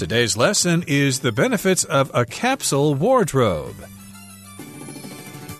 Today's lesson is the benefits of a capsule wardrobe.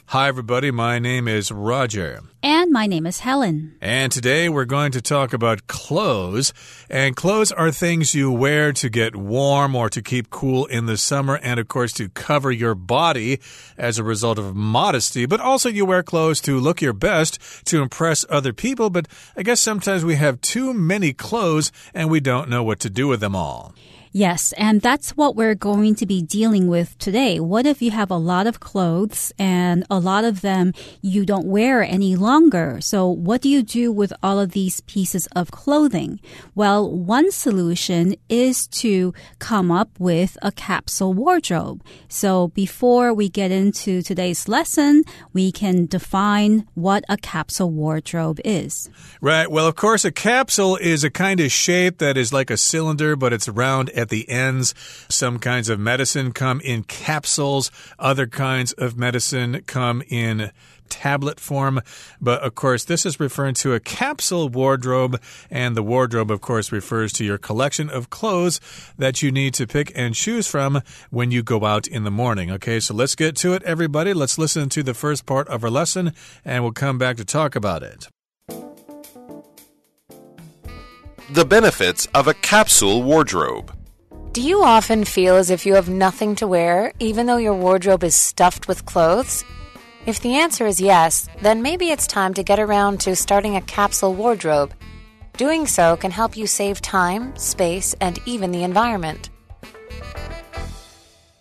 Hi, everybody. My name is Roger. And my name is Helen. And today we're going to talk about clothes. And clothes are things you wear to get warm or to keep cool in the summer, and of course to cover your body as a result of modesty. But also, you wear clothes to look your best to impress other people. But I guess sometimes we have too many clothes and we don't know what to do with them all. Yes, and that's what we're going to be dealing with today. What if you have a lot of clothes and a lot of them you don't wear any longer? So, what do you do with all of these pieces of clothing? Well, one solution is to come up with a capsule wardrobe. So, before we get into today's lesson, we can define what a capsule wardrobe is. Right. Well, of course, a capsule is a kind of shape that is like a cylinder, but it's round at the ends. Some kinds of medicine come in capsules, other kinds of medicine come in tablet form. But of course, this is referring to a capsule wardrobe, and the wardrobe, of course, refers to your collection of clothes that you need to pick and choose from when you go out in the morning. Okay, so let's get to it, everybody. Let's listen to the first part of our lesson, and we'll come back to talk about it. The benefits of a capsule wardrobe. Do you often feel as if you have nothing to wear, even though your wardrobe is stuffed with clothes? If the answer is yes, then maybe it's time to get around to starting a capsule wardrobe. Doing so can help you save time, space, and even the environment.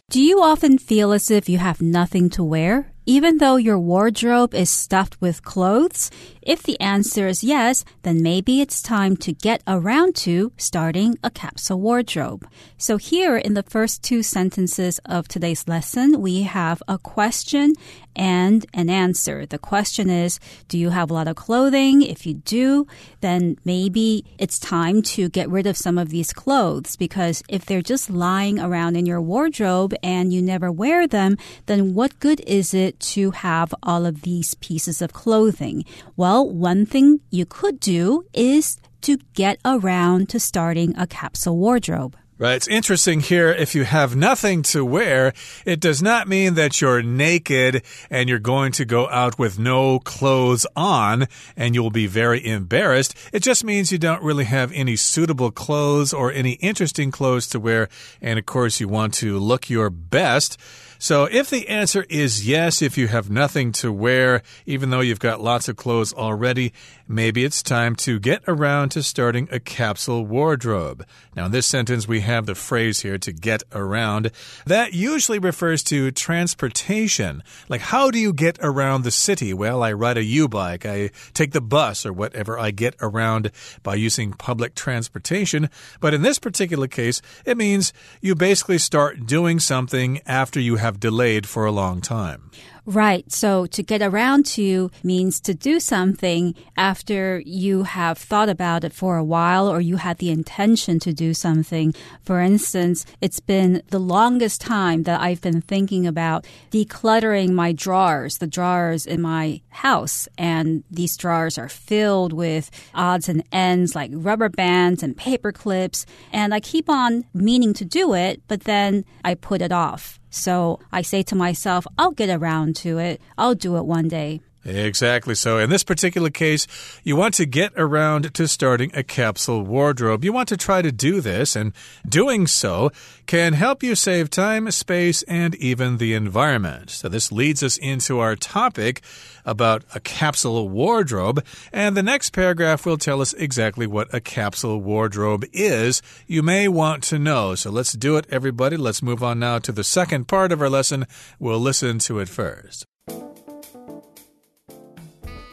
Do you often feel as if you have nothing to wear? Even though your wardrobe is stuffed with clothes? If the answer is yes, then maybe it's time to get around to starting a capsule wardrobe. So here in the first two sentences of today's lesson, we have a question and an answer. The question is, do you have a lot of clothing? If you do, then maybe it's time to get rid of some of these clothes because if they're just lying around in your wardrobe and you never wear them, then what good is it to have all of these pieces of clothing? Well, one thing you could do is to get around to starting a capsule wardrobe. Right. It's interesting here. If you have nothing to wear, it does not mean that you're naked and you're going to go out with no clothes on and you'll be very embarrassed. It just means you don't really have any suitable clothes or any interesting clothes to wear. And of course, you want to look your best. So if the answer is yes, if you have nothing to wear, even though you've got lots of clothes already, maybe it's time to get around to starting a capsule wardrobe. Now, in this sentence, we have the phrase here to get around. That usually refers to transportation. Like, how do you get around the city? Well, I ride a U bike, I take the bus, or whatever. I get around by using public transportation. But in this particular case, it means you basically start doing something after you have have delayed for a long time. Right. So to get around to means to do something after you have thought about it for a while or you had the intention to do something. For instance, it's been the longest time that I've been thinking about decluttering my drawers, the drawers in my house. And these drawers are filled with odds and ends like rubber bands and paper clips. And I keep on meaning to do it, but then I put it off. So I say to myself, I'll get around to it. I'll do it one day. Exactly. So, in this particular case, you want to get around to starting a capsule wardrobe. You want to try to do this, and doing so can help you save time, space, and even the environment. So, this leads us into our topic about a capsule wardrobe. And the next paragraph will tell us exactly what a capsule wardrobe is. You may want to know. So, let's do it, everybody. Let's move on now to the second part of our lesson. We'll listen to it first.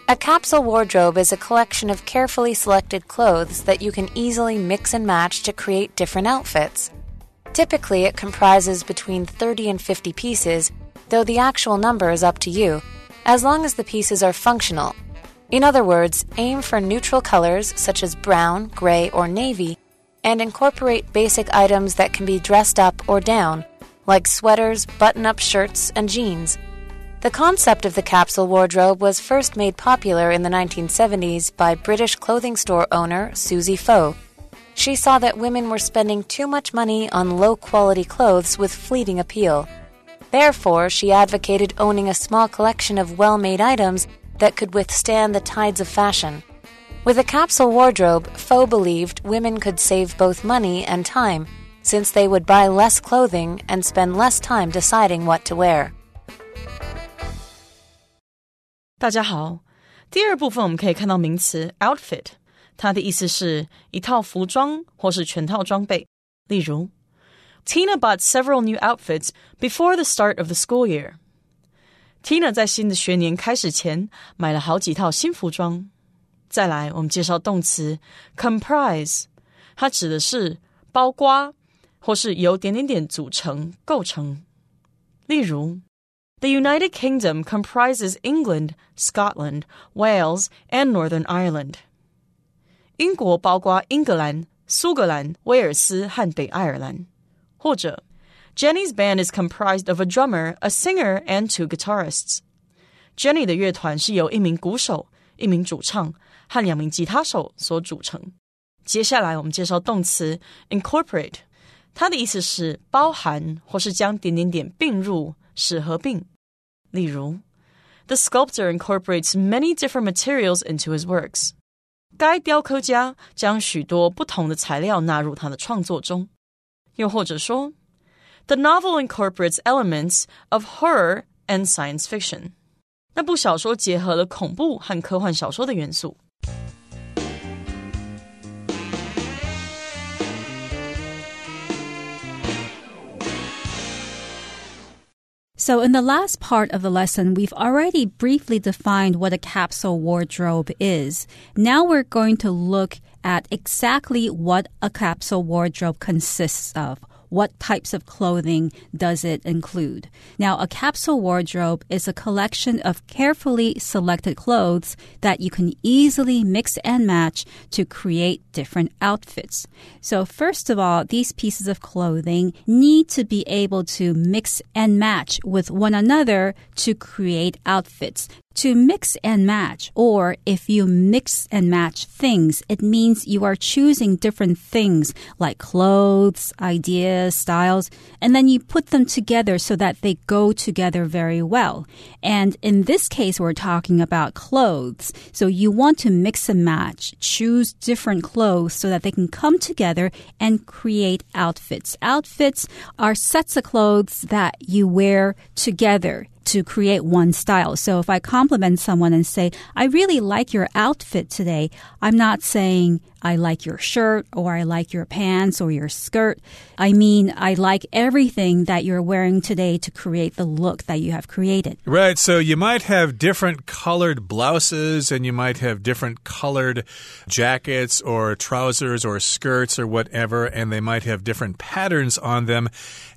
A capsule wardrobe is a collection of carefully selected clothes that you can easily mix and match to create different outfits. Typically, it comprises between 30 and 50 pieces, though the actual number is up to you, as long as the pieces are functional. In other words, aim for neutral colors such as brown, gray, or navy, and incorporate basic items that can be dressed up or down, like sweaters, button up shirts, and jeans. The concept of the capsule wardrobe was first made popular in the 1970s by British clothing store owner Susie Faux. She saw that women were spending too much money on low quality clothes with fleeting appeal. Therefore, she advocated owning a small collection of well made items that could withstand the tides of fashion. With a capsule wardrobe, Faux believed women could save both money and time, since they would buy less clothing and spend less time deciding what to wear. 大家好，第二部分我们可以看到名词 outfit，它的意思是一套服装或是全套装备。例如，Tina bought several new outfits before the start of the school year. Tina 在新的学年开始前买了好几套新服装。再来，我们介绍动词 comprise，它指的是包括或是由点点点组成、构成。例如 ，The United Kingdom comprises England, Scotland, Wales, and Northern Ireland。英国包括英格兰、苏格兰、威尔斯和北爱尔兰。或者，Jenny's band is comprised of a drummer, a singer, and two guitarists。Jenny 的乐团是由一名鼓手、一名主唱和两名吉他手所组成。接下来我们介绍动词 incorporate，它的意思是包含或是将点点点并入，使合并。 例如，The sculptor incorporates many different materials into his works。该雕刻家将许多不同的材料纳入他的创作中。又或者说，The novel incorporates elements of horror and science fiction。那部小说结合了恐怖和科幻小说的元素。 So, in the last part of the lesson, we've already briefly defined what a capsule wardrobe is. Now we're going to look at exactly what a capsule wardrobe consists of what types of clothing does it include? Now, a capsule wardrobe is a collection of carefully selected clothes that you can easily mix and match to create different outfits. So, first of all, these pieces of clothing need to be able to mix and match with one another to create outfits to mix and match, or if you mix and match things, it means you are choosing different things like clothes, ideas, styles, and then you put them together so that they go together very well. And in this case, we're talking about clothes. So you want to mix and match, choose different clothes so that they can come together and create outfits. Outfits are sets of clothes that you wear together to create one style. So if I compliment someone and say, I really like your outfit today, I'm not saying I like your shirt or I like your pants or your skirt. I mean, I like everything that you're wearing today to create the look that you have created. Right. So you might have different colored blouses and you might have different colored jackets or trousers or skirts or whatever, and they might have different patterns on them.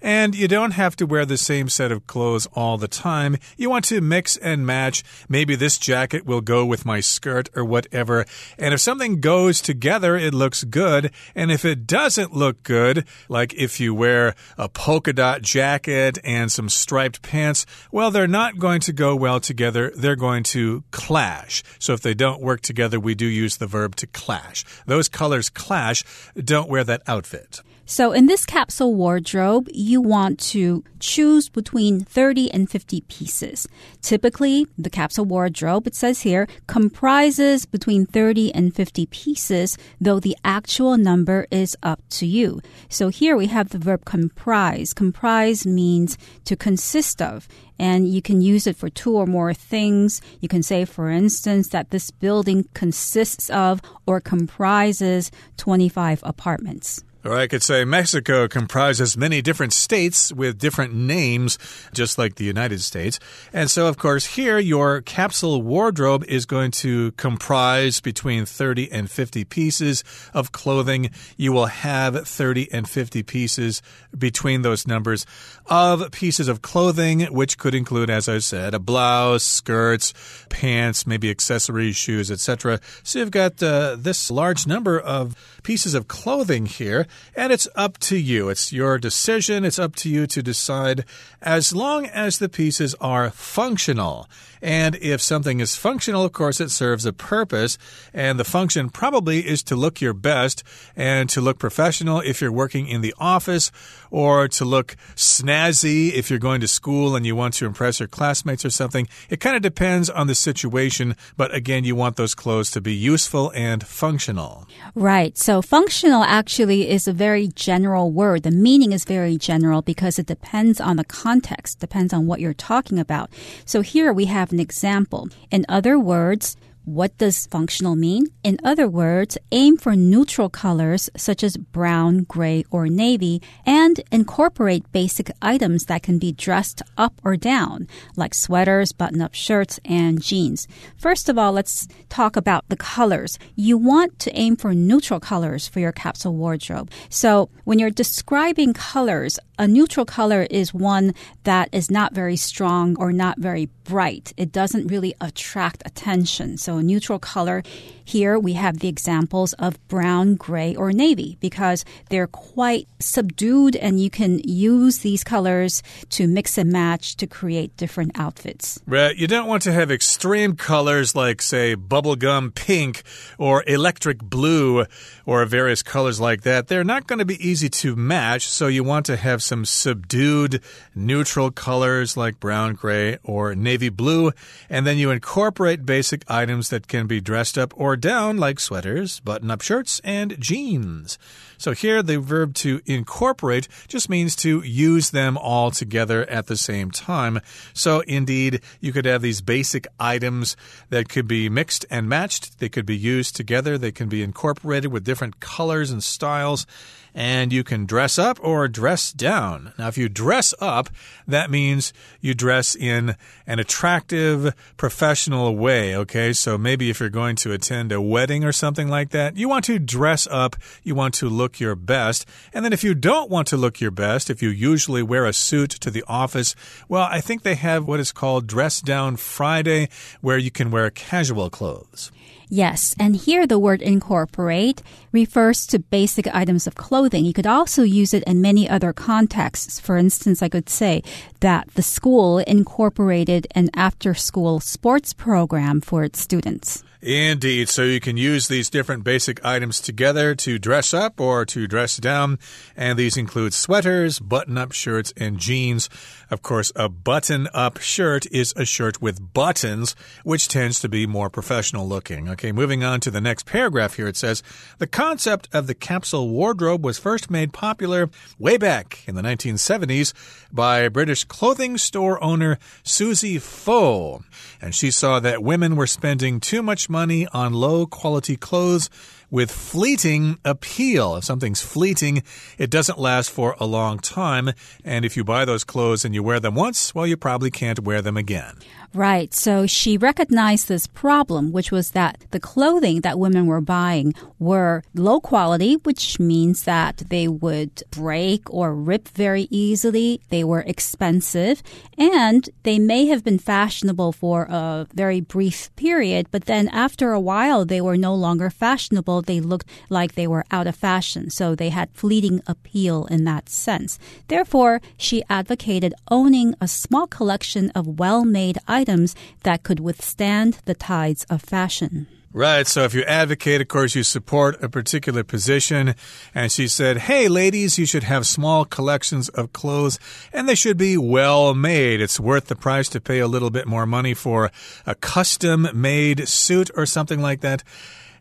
And you don't have to wear the same set of clothes all the time. You want to mix and match. Maybe this jacket will go with my skirt or whatever. And if something goes together, together, it looks good. And if it doesn't look good, like if you wear a polka dot jacket and some striped pants, well, they're not going to go well together. They're going to clash. So if they don't work together, we do use the verb to clash. Those colors clash. Don't wear that outfit. So in this capsule wardrobe, you want to choose between 30 and 50 pieces. Typically, the capsule wardrobe, it says here, comprises between 30 and 50 pieces, though the actual number is up to you. So here we have the verb comprise. Comprise means to consist of and you can use it for two or more things. You can say, for instance, that this building consists of or comprises 25 apartments. Or I could say Mexico comprises many different states with different names, just like the United States. And so, of course, here your capsule wardrobe is going to comprise between 30 and 50 pieces of clothing. You will have 30 and 50 pieces between those numbers of pieces of clothing, which could include, as I said, a blouse, skirts, pants, maybe accessories, shoes, etc. So you've got uh, this large number of pieces of clothing here. And it's up to you. It's your decision. It's up to you to decide as long as the pieces are functional. And if something is functional, of course, it serves a purpose. And the function probably is to look your best and to look professional if you're working in the office or to look snazzy if you're going to school and you want to impress your classmates or something. It kind of depends on the situation, but again, you want those clothes to be useful and functional. Right. So functional actually is a very general word. The meaning is very general because it depends on the context, depends on what you're talking about. So here we have an example. In other words, what does functional mean? In other words, aim for neutral colors such as brown, gray, or navy and incorporate basic items that can be dressed up or down, like sweaters, button up shirts, and jeans. First of all, let's talk about the colors. You want to aim for neutral colors for your capsule wardrobe. So when you're describing colors, a neutral color is one that is not very strong or not very bright. It doesn't really attract attention. So neutral color here we have the examples of brown, gray, or navy because they're quite subdued and you can use these colors to mix and match to create different outfits. Right. You don't want to have extreme colors like, say, bubblegum pink or electric blue or various colors like that. They're not going to be easy to match, so you want to have some subdued neutral colors like brown, gray, or navy blue, and then you incorporate basic items that can be dressed up or down, like sweaters, button up shirts, and jeans. So here, the verb to incorporate just means to use them all together at the same time. So indeed, you could have these basic items that could be mixed and matched. They could be used together. They can be incorporated with different colors and styles and you can dress up or dress down. Now, if you dress up, that means you dress in an attractive, professional way, okay? So maybe if you're going to attend a wedding or something like that, you want to dress up, you want to look your best. And then if you don't want to look your best, if you usually wear a suit to the office, well, I think they have what is called Dress Down Friday, where you can wear casual clothes. Yes, and here the word incorporate refers to basic items of clothing. You could also use it in many other contexts. For instance, I could say that the school incorporated an after school sports program for its students. Indeed. So you can use these different basic items together to dress up or to dress down. And these include sweaters, button up shirts, and jeans. Of course, a button up shirt is a shirt with buttons, which tends to be more professional looking. Okay, moving on to the next paragraph here. It says The concept of the capsule wardrobe was first made popular way back in the 1970s by British clothing store owner Susie Faux. And she saw that women were spending too much money on low quality clothes with fleeting appeal. If something's fleeting, it doesn't last for a long time. And if you buy those clothes and you wear them once, well, you probably can't wear them again. Right. So she recognized this problem, which was that the clothing that women were buying were low quality, which means that they would break or rip very easily. They were expensive and they may have been fashionable for a very brief period, but then after a while, they were no longer fashionable. They looked like they were out of fashion. So they had fleeting appeal in that sense. Therefore, she advocated owning a small collection of well-made items items that could withstand the tides of fashion. Right. So if you advocate, of course, you support a particular position. And she said, Hey, ladies, you should have small collections of clothes and they should be well made. It's worth the price to pay a little bit more money for a custom made suit or something like that.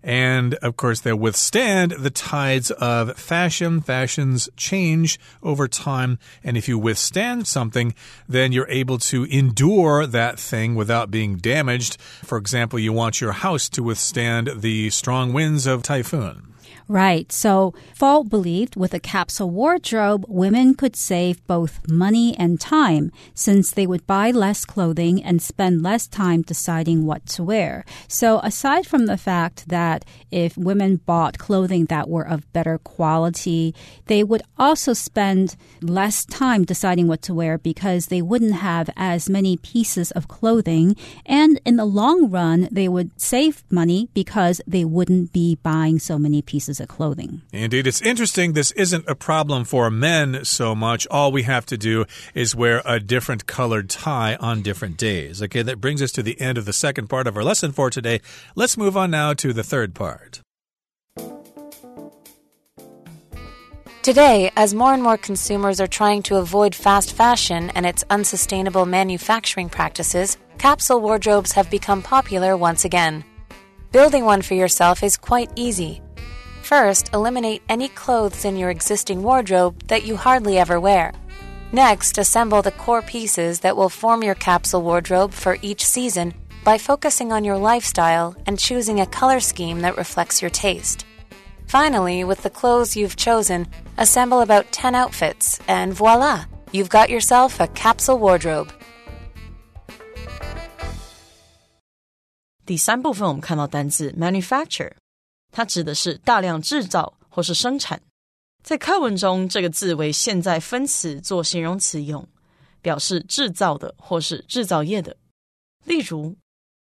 And of course, they withstand the tides of fashion. Fashions change over time. And if you withstand something, then you're able to endure that thing without being damaged. For example, you want your house to withstand the strong winds of typhoon. Right. So Faux believed with a capsule wardrobe, women could save both money and time since they would buy less clothing and spend less time deciding what to wear. So aside from the fact that if women bought clothing that were of better quality, they would also spend less time deciding what to wear because they wouldn't have as many pieces of clothing. And in the long run, they would save money because they wouldn't be buying so many pieces composite clothing. Indeed, it's interesting. This isn't a problem for men so much. All we have to do is wear a different colored tie on different days. Okay, that brings us to the end of the second part of our lesson for today. Let's move on now to the third part. Today, as more and more consumers are trying to avoid fast fashion and its unsustainable manufacturing practices, capsule wardrobes have become popular once again. Building one for yourself is quite easy. First, eliminate any clothes in your existing wardrobe that you hardly ever wear. Next, assemble the core pieces that will form your capsule wardrobe for each season by focusing on your lifestyle and choosing a color scheme that reflects your taste. Finally, with the clothes you've chosen, assemble about 10 outfits, and voila! You've got yourself a capsule wardrobe. 第三部分我们看到单字 manufacture， 它指的是大量制造或是生产。在课文中，这个字为现在分词做形容词用，表示制造的或是制造业的。例如，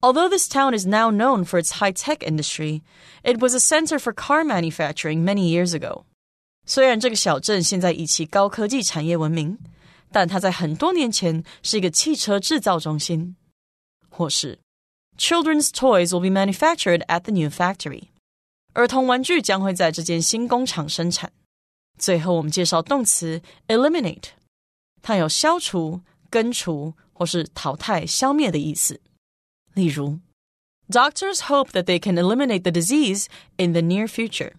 Although this town is now known for its high-tech industry, it was a center for car manufacturing many years ago. 虽然这个小镇现在以其高科技产业闻名，但它在很多年前是一个汽车制造中心。或是 Children's toys will be manufactured at the new factory. 儿童玩具将会在这间新工厂生产。最后，我们介绍动词 eliminate，它有消除、根除或是淘汰、消灭的意思。例如，Doctors hope that they can eliminate the disease in the near future。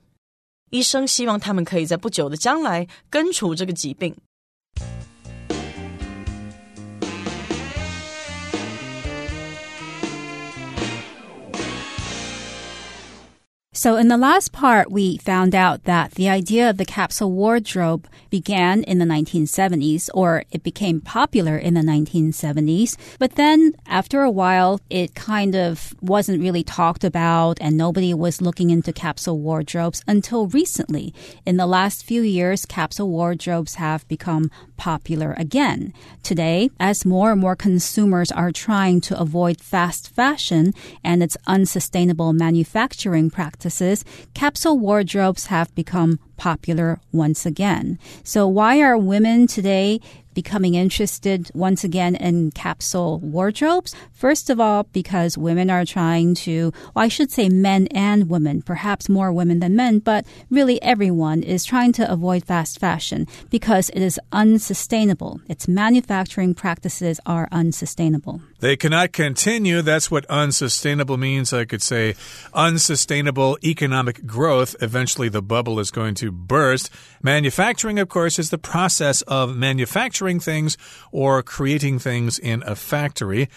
医生希望他们可以在不久的将来根除这个疾病。So, in the last part, we found out that the idea of the capsule wardrobe began in the 1970s, or it became popular in the 1970s. But then, after a while, it kind of wasn't really talked about, and nobody was looking into capsule wardrobes until recently. In the last few years, capsule wardrobes have become popular again. Today, as more and more consumers are trying to avoid fast fashion and its unsustainable manufacturing practices, capsule wardrobes have become popular once again. So why are women today becoming interested once again in capsule wardrobes. First of all, because women are trying to, well, I should say men and women, perhaps more women than men, but really everyone is trying to avoid fast fashion because it is unsustainable. Its manufacturing practices are unsustainable. They cannot continue. That's what unsustainable means. I could say unsustainable economic growth. Eventually, the bubble is going to burst. Manufacturing, of course, is the process of manufacturing things or creating things in a factory.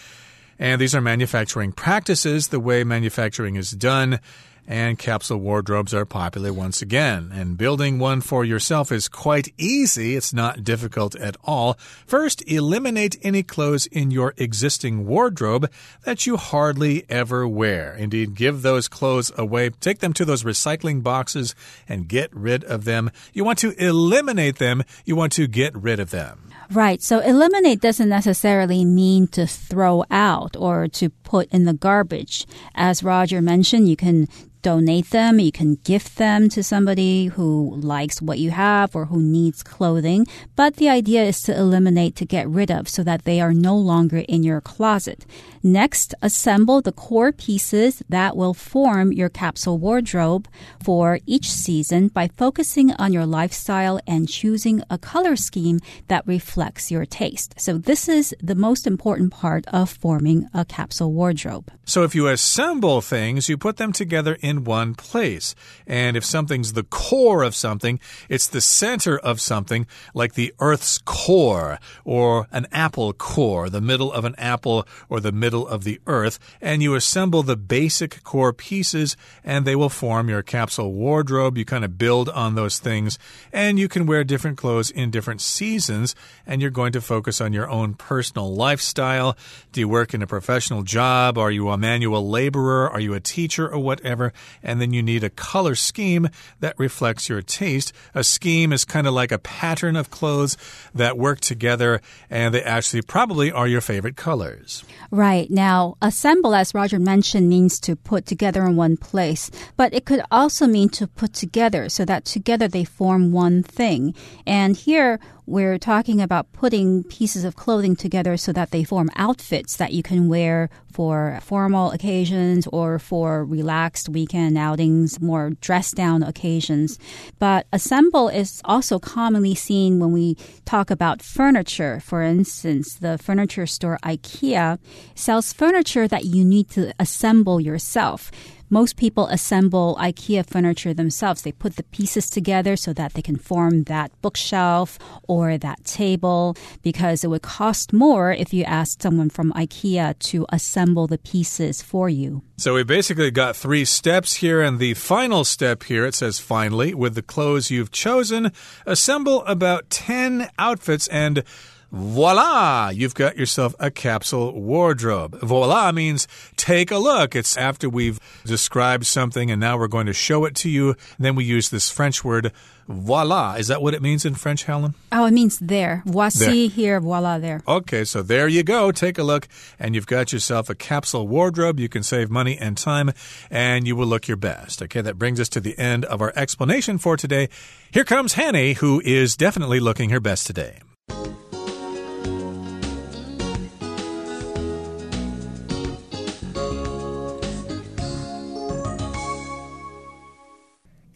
And these are manufacturing practices, the way manufacturing is done and capsule wardrobes are popular once again. And building one for yourself is quite easy. It's not difficult at all. First, eliminate any clothes in your existing wardrobe that you hardly ever wear. Indeed, give those clothes away. Take them to those recycling boxes and get rid of them. You want to eliminate them. You want to get rid of them. Right. So eliminate doesn't necessarily mean to throw out or to put in the garbage. As Roger mentioned, you can donate them, you can gift them to somebody who likes what you have or who needs clothing. But the idea is to eliminate, to get rid of, so that they are no longer in your closet. Next, assemble the core pieces that will form your capsule wardrobe for each season by focusing on your lifestyle and choosing a color scheme that reflects your taste. So this is the most important part of forming a capsule wardrobe. So if you assemble things, you put them together in in one place. And if something's the core of something, it's the center of something, like the Earth's core or an apple core, the middle of an apple or the middle of the Earth. And you assemble the basic core pieces and they will form your capsule wardrobe. You kind of build on those things and you can wear different clothes in different seasons and you're going to focus on your own personal lifestyle. Do you work in a professional job? Are you a manual laborer? Are you a teacher or whatever? And then you need a color scheme that reflects your taste. A scheme is kind of like a pattern of clothes that work together, and they actually probably are your favorite colors. Right. Now, assemble, as Roger mentioned, means to put together in one place, but it could also mean to put together so that together they form one thing. And here, we're talking about putting pieces of clothing together so that they form outfits that you can wear for formal occasions or for relaxed weekend outings, more dressed down occasions. But assemble is also commonly seen when we talk about furniture. For instance, the furniture store IKEA sells furniture that you need to assemble yourself most people assemble IKEA furniture themselves. They put the pieces together so that they can form that bookshelf or that table because it would cost more if you asked someone from IKEA to assemble the pieces for you. So we basically got three steps here, and the final step here it says finally, with the clothes you've chosen, assemble about 10 outfits and Voila! You've got yourself a capsule wardrobe. Voila means take a look. It's after we've described something and now we're going to show it to you. Then we use this French word voila. Is that what it means in French, Helen? Oh, it means there. Voici There. here, voila there. Okay, so there you go. Take a look, and you've got yourself a capsule wardrobe. You can save money and time, and you will look your best. Okay, that brings us to the end of our explanation for today. Here comes Hanny, who is definitely looking her best today.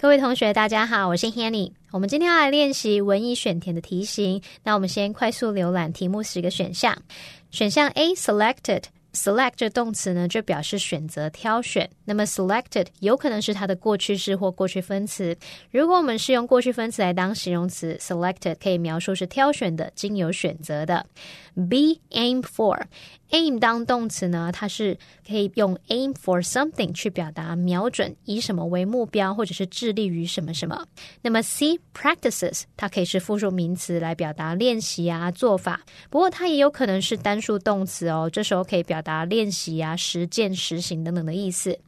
各位同学，大家好，我是 Hanny。我们今天要来练习文艺选填的题型。那我们先快速浏览题目十个选项。选项 A selected。select 这动词呢，就表示选择、挑选。那么 selected 有可能是它的过去式或过去分词。如果我们是用过去分词来当形容词，selected 可以描述是挑选的、经由选择的。B aim for aim 当动词呢，它是可以用 aim for something 去表达瞄准，以什么为目标，或者是致力于什么什么。那么 C practices 它可以是复数名词来表达练习啊、做法，不过它也有可能是单数动词哦，这时候可以表达练习啊、实践、实行等等的意思。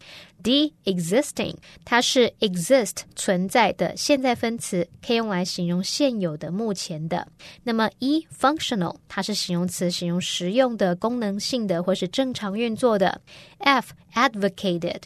D existing，它是 exist 存在的现在分词，可以用来形容现有的、目前的。那么 E functional，它是形容词，形容实用的、功能性的或是正常运作的。F advocated。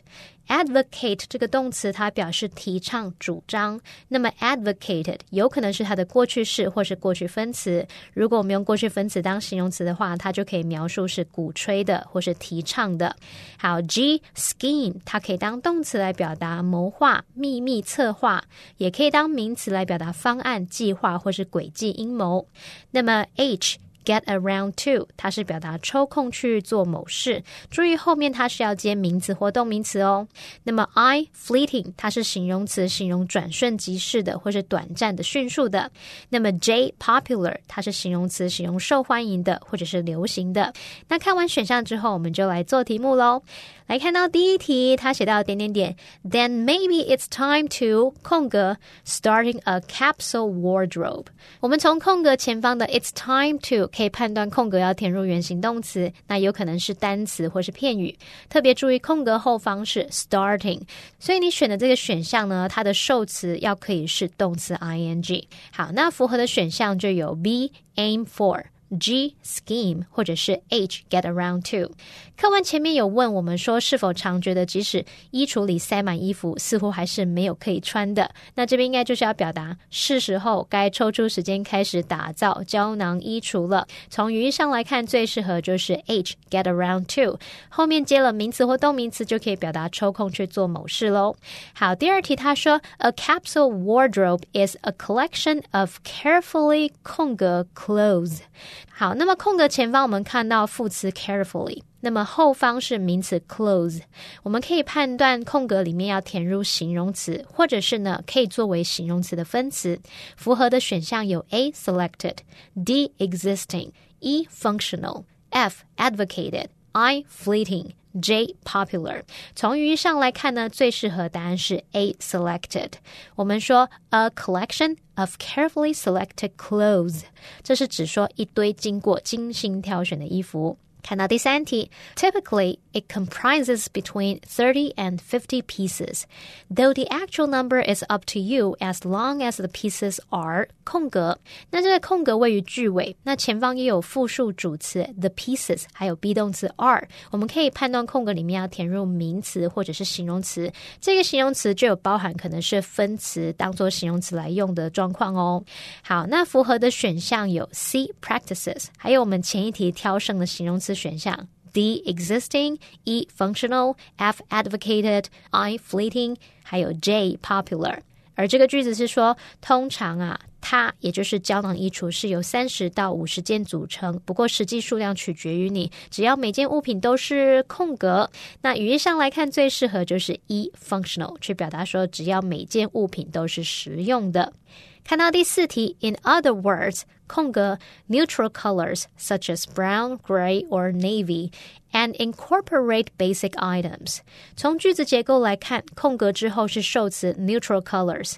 Advocate 这个动词，它表示提倡、主张。那么 advocated 有可能是它的过去式或是过去分词。如果我们用过去分词当形容词的话，它就可以描述是鼓吹的或是提倡的。好，G scheme 它可以当动词来表达谋划、秘密策划，也可以当名词来表达方案、计划或是诡计、阴谋。那么 H get around to，它是表达抽空去做某事。注意后面它是要接名词或动名词哦。那么 I fleeting，它是形容词，形容转瞬即逝的或是短暂的、迅速的。那么 J popular，它是形容词，形容受欢迎的或者是流行的。那看完选项之后，我们就来做题目喽。来看到第一题，他写到点点点，Then maybe it's time to 空格 starting a capsule wardrobe。我们从空格前方的 it's time to 可以判断空格要填入原形动词，那有可能是单词或是片语。特别注意空格后方是 starting，所以你选的这个选项呢，它的受词要可以是动词 ing。好，那符合的选项就有 B aim for。G scheme 或者是 H get around to。课文前面有问我们说，是否常觉得即使衣橱里塞满衣服，似乎还是没有可以穿的？那这边应该就是要表达是时候该抽出时间开始打造胶囊衣橱了。从语义上来看，最适合就是 H get around to，后面接了名词或动名词就可以表达抽空去做某事喽。好，第二题他说，A capsule wardrobe is a collection of carefully 空格 clothes。好，那么空格前方我们看到副词 carefully，那么后方是名词 clothes。我们可以判断空格里面要填入形容词，或者是呢可以作为形容词的分词。符合的选项有 A selected、D existing、E functional、F advocated、I fleeting。J popular。从语义上来看呢，最适合答案是 A selected。我们说 a collection of carefully selected clothes，这是指说一堆经过精心挑选的衣服。 看到第三题，typically it comprises between thirty and fifty pieces, though the actual number is up to you as long as the pieces are 空格。那这个空格位于句尾，那前方也有复数主词 the pieces，还有 be 动词 are。我们可以判断空格里面要填入名词或者是形容词，这个形容词就有包含可能是分词当做形容词来用的状况哦。好，那符合的选项有 C practices，还有我们前一题挑剩的形容词。 选项 D existing, E functional, F advocated, I fleeting，还有 J popular。而这个句子是说，通常啊，它也就是胶囊衣橱是由三十到五十件组成，不过实际数量取决于你，只要每件物品都是空格。那语义上来看，最适合就是 E functional，去表达说只要每件物品都是实用的。看到第四题，In other words， 空格 neutral colors such as brown, gray or navy and incorporate basic items。从句子结构来看，空格之后是受词 neutral colors。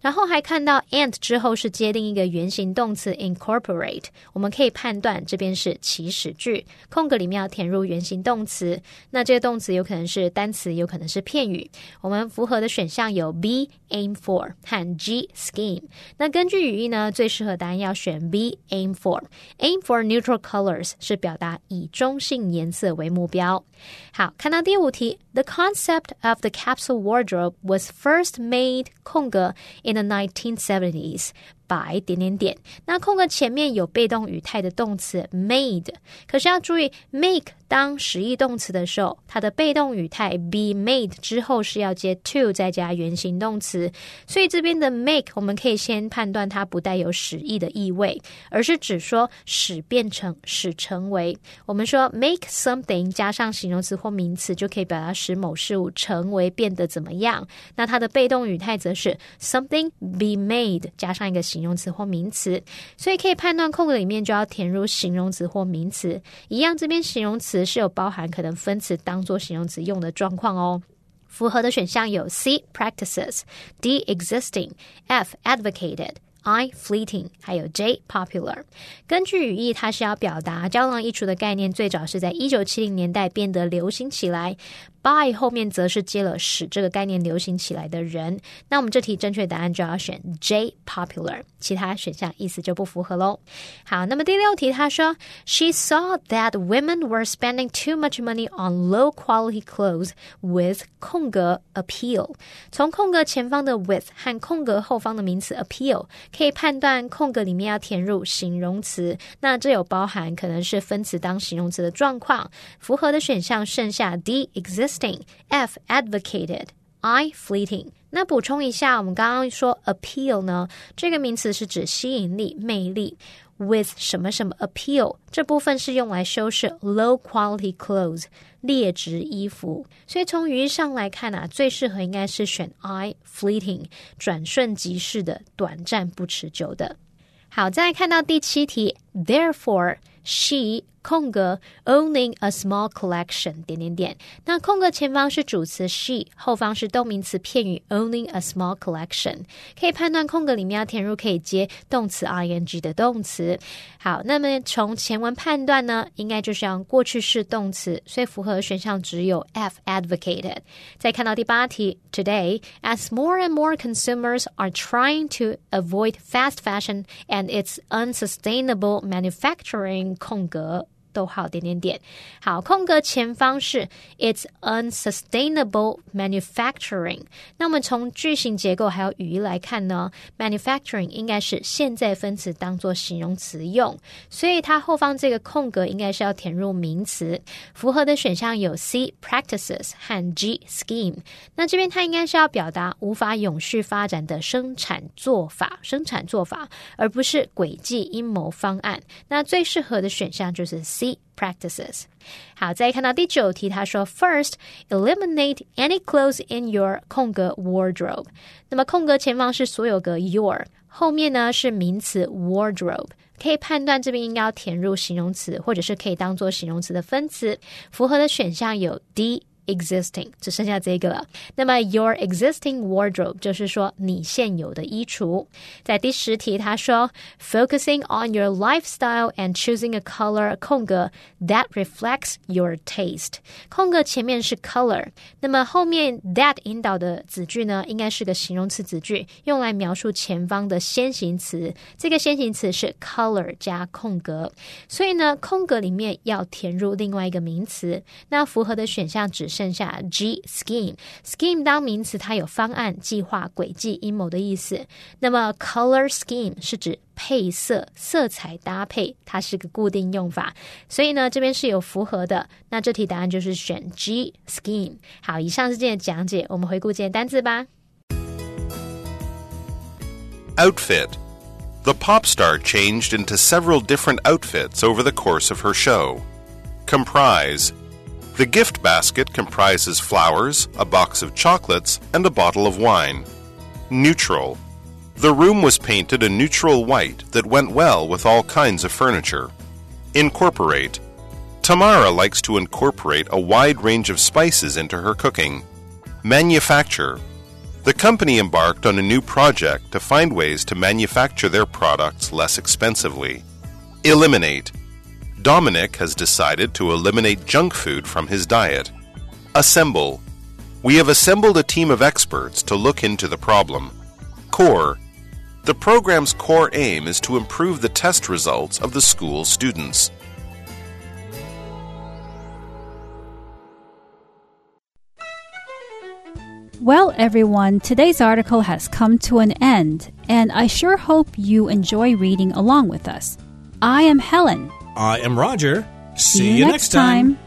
然后还看到 and 之后是接另一个原形动词 incorporate，我们可以判断这边是祈使句，空格里面要填入原形动词。那这个动词有可能是单词，有可能是片语。我们符合的选项有 B aim for 和 G scheme。那根据语义呢，最适合答案要选 B aim for。aim for neutral colors 是表达以中性颜色为目标。好，看到第五题，The concept of the capsule wardrobe was first made 空格。in the 1970s 白点点点，那空格前面有被动语态的动词 made，可是要注意 make 当实义动词的时候，它的被动语态 be made 之后是要接 to 再加原形动词，所以这边的 make 我们可以先判断它不带有使意的意味，而是指说使变成使成为。我们说 make something 加上形容词或名词就可以表达使某事物成为变得怎么样，那它的被动语态则是 something be made 加上一个形。形容词或名词，所以可以判断空格里面就要填入形容词或名词。一样，这边形容词是有包含可能分词当做形容词用的状况哦。符合的选项有 C practices、D existing、F advocated。I fleeting，还有 J popular。根据语义，它是要表达胶囊衣橱的概念，最早是在一九七零年代变得流行起来。By 后面则是接了使这个概念流行起来的人，那我们这题正确答案就要选 J popular，其他选项意思就不符合喽。好，那么第六题他说，She saw that women were spending too much money on low quality clothes with 空格 appeal。从空格前方的 with 和空格后方的名词 appeal 可以判断空格里面要填入形容词，那这有包含可能是分词当形容词的状况。符合的选项剩下 D exist。F advocated, I fleeting。那补充一下，我们刚刚说 appeal 呢，这个名词是指吸引力、魅力。With 什么什么 appeal 这部分是用来修饰 low quality clothes 劣质衣服，所以从语义上来看啊，最适合应该是选 I fleeting 转瞬即逝的、短暂不持久的。好，再看到第七题，Therefore she 空格 owning a small collection 点点点，那空格前方是主词 she，后方是动名词片语 owning a small collection，可以判断空格里面要填入可以接动词 ing 的动词。好，那么从前文判断呢，应该就是用过去式动词，所以符合选项只有 F advocated。再看到第八题，Today as more and more consumers are trying to avoid fast fashion and its unsustainable manufacturing 空格。 逗号点点点，好，空格前方是 It's unsustainable manufacturing。那么从句型结构还有语义来看呢，manufacturing 应该是现在分词当做形容词用，所以它后方这个空格应该是要填入名词。符合的选项有 C practices 和 G scheme。那这边它应该是要表达无法永续发展的生产做法，生产做法，而不是轨迹阴谋方案。那最适合的选项就是 C。practices。好，再看到第九题，他说：First, eliminate any clothes in your 空格 wardrobe。那么空格前方是所有格 your，后面呢是名词 wardrobe。可以判断这边应该要填入形容词，或者是可以当做形容词的分词。符合的选项有 D。 existing，只剩下这个了。那么 your existing wardrobe 就是说你现有的衣橱。在第十题，他说 focusing on your lifestyle and choosing a color 空格 that reflects your taste。空格前面是 color，那么后面 that 引导的子句呢，应该是个形容词子句，用来描述前方的先行词。这个先行词是 color 加空格，所以呢，空格里面要填入另外一个名词。那符合的选项只 剩下 G scheme。scheme 当名词，它有方案、计划、轨迹、阴谋的意思。那么 color scheme 是指配色、色彩搭配，它是个固定用法。所以呢，这边是有符合的。那这题答案就是选 G scheme。好，以上是今天的讲解，我们回顾今天单词吧。 Outfit. The pop star changed into several different outfits over the course of her show. Comprise. the gift basket comprises flowers, a box of chocolates, and a bottle of wine. Neutral. The room was painted a neutral white that went well with all kinds of furniture. Incorporate. Tamara likes to incorporate a wide range of spices into her cooking. Manufacture. The company embarked on a new project to find ways to manufacture their products less expensively. Eliminate. Dominic has decided to eliminate junk food from his diet. Assemble. We have assembled a team of experts to look into the problem. Core. The program's core aim is to improve the test results of the school students. Well, everyone, today's article has come to an end, and I sure hope you enjoy reading along with us. I am Helen. I am Roger. See, you next time.